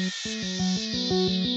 Música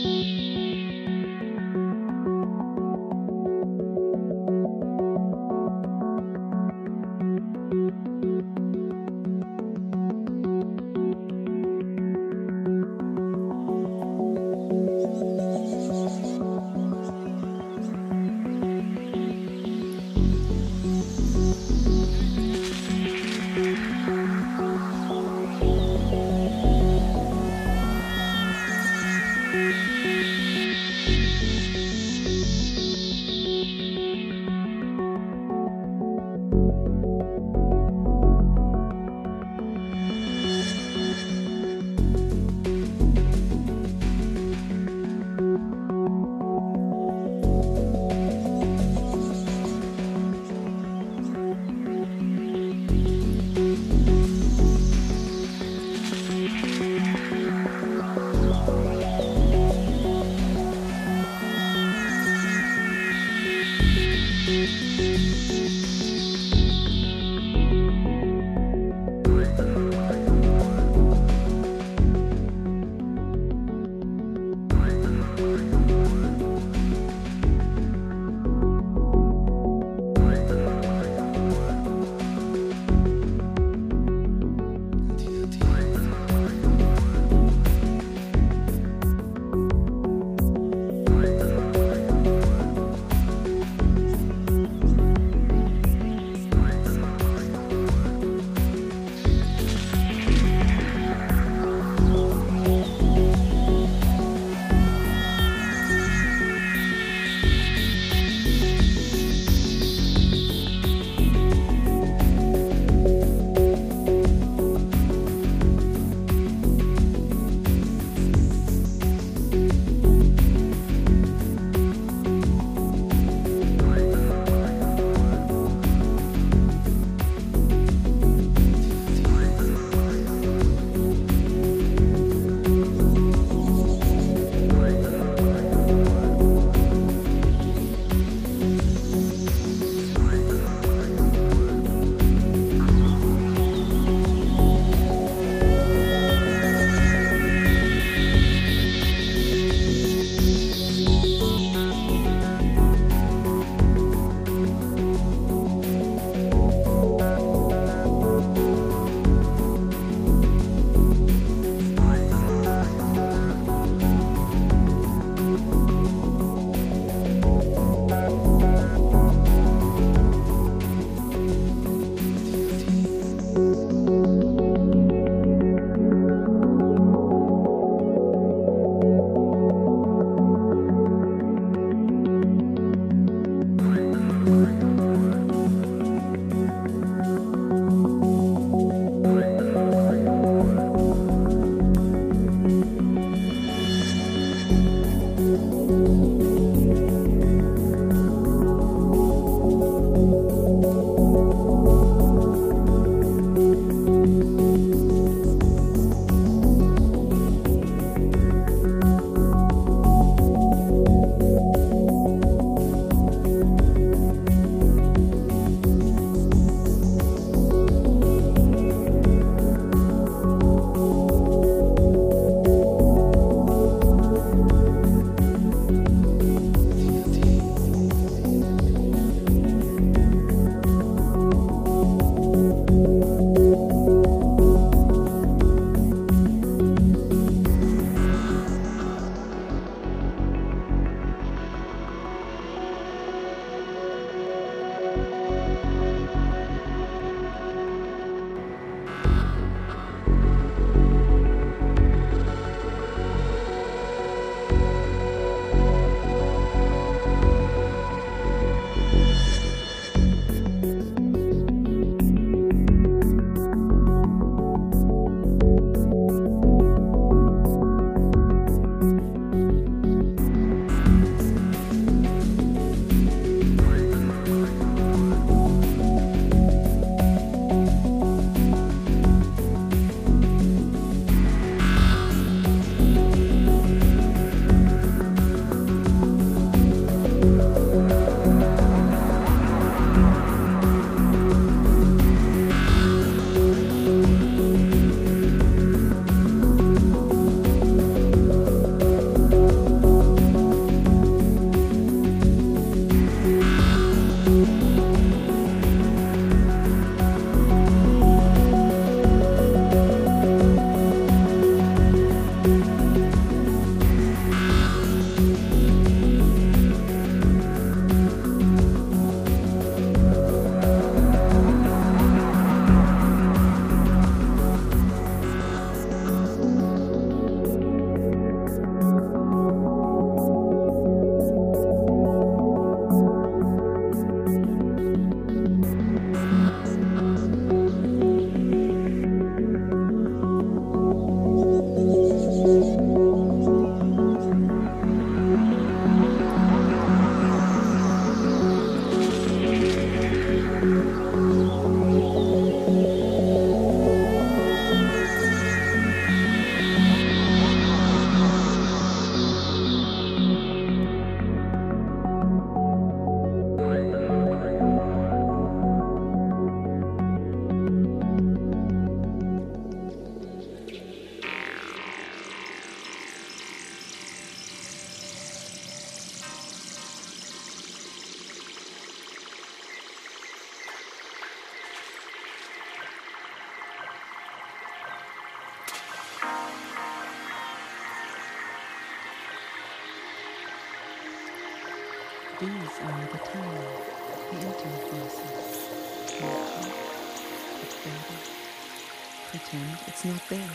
not there.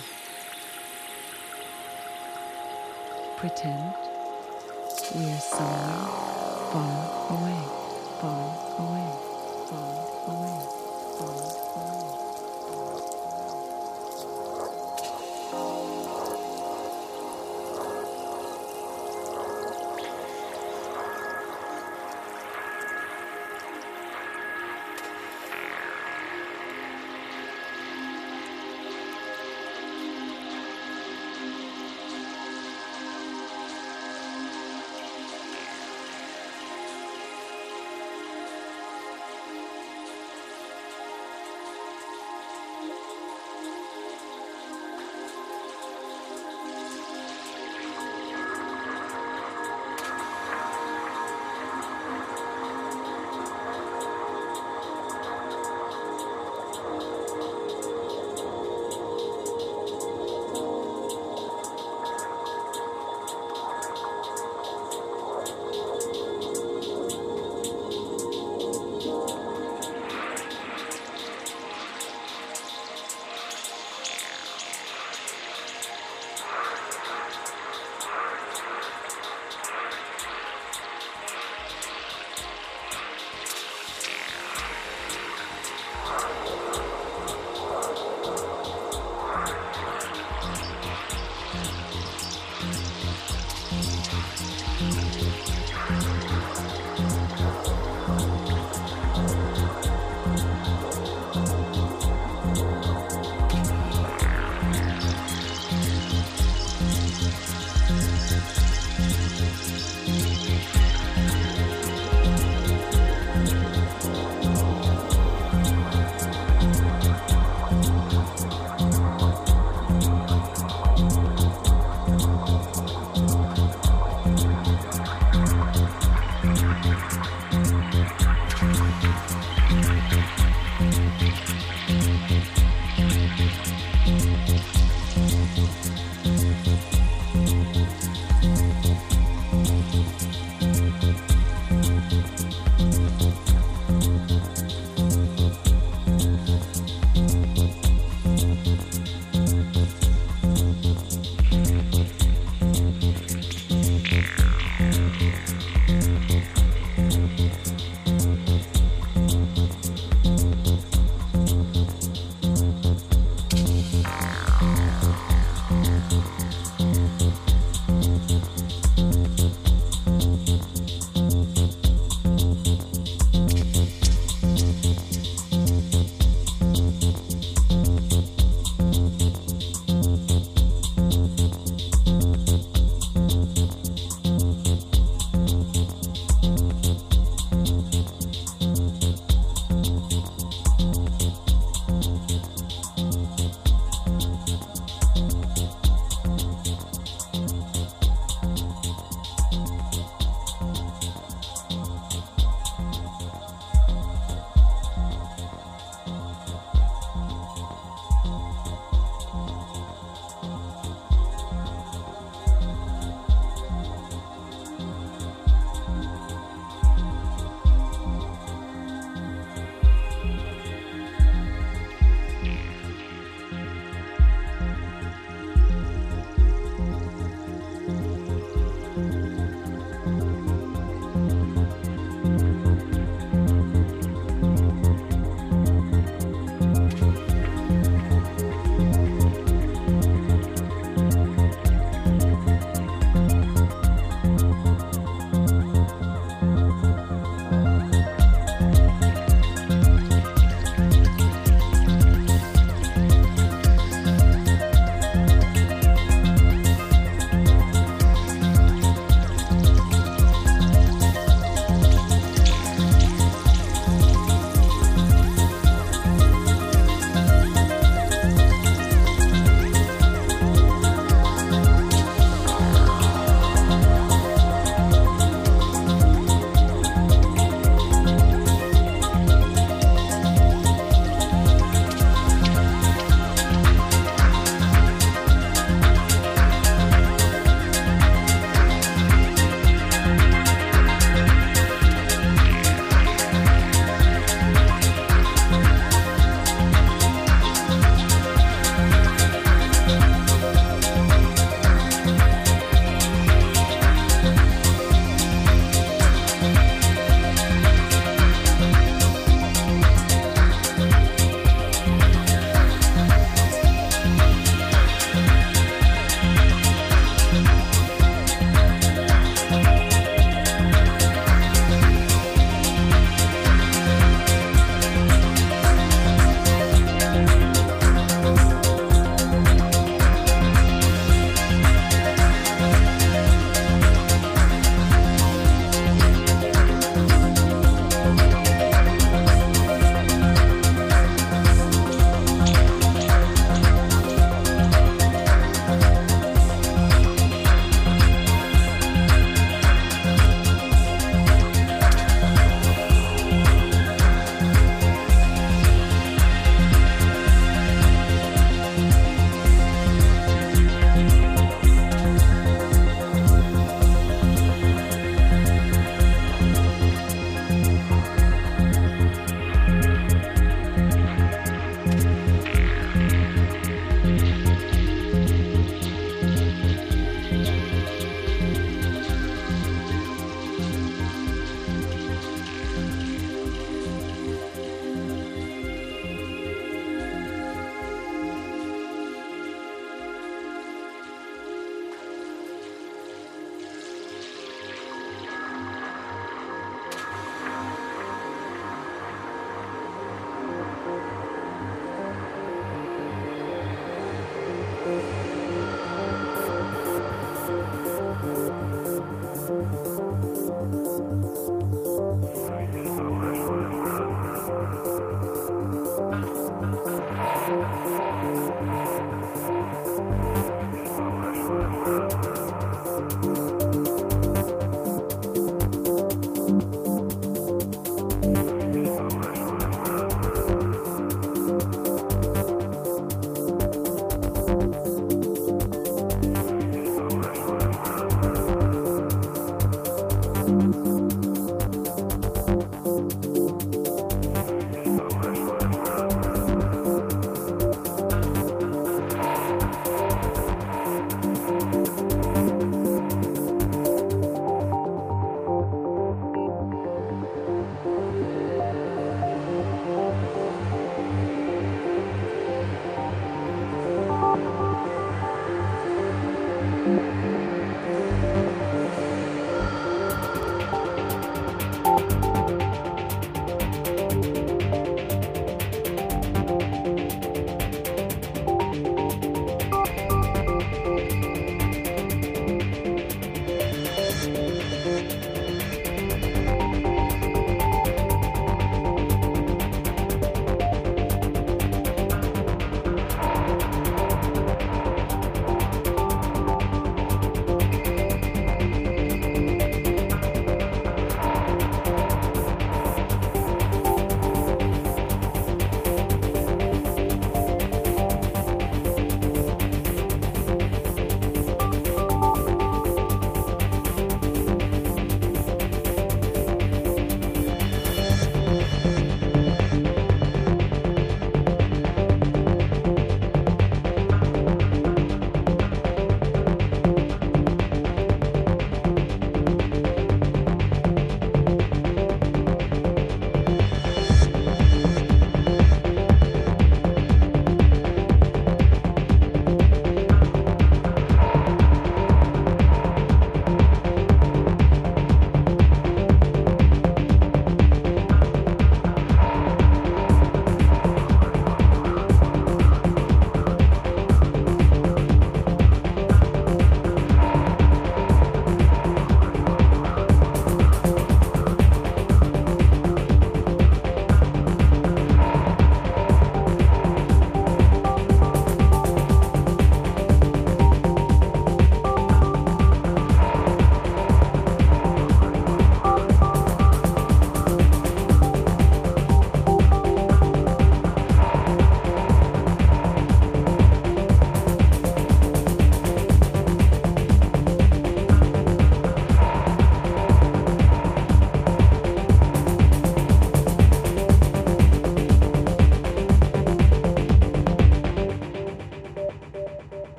Pretend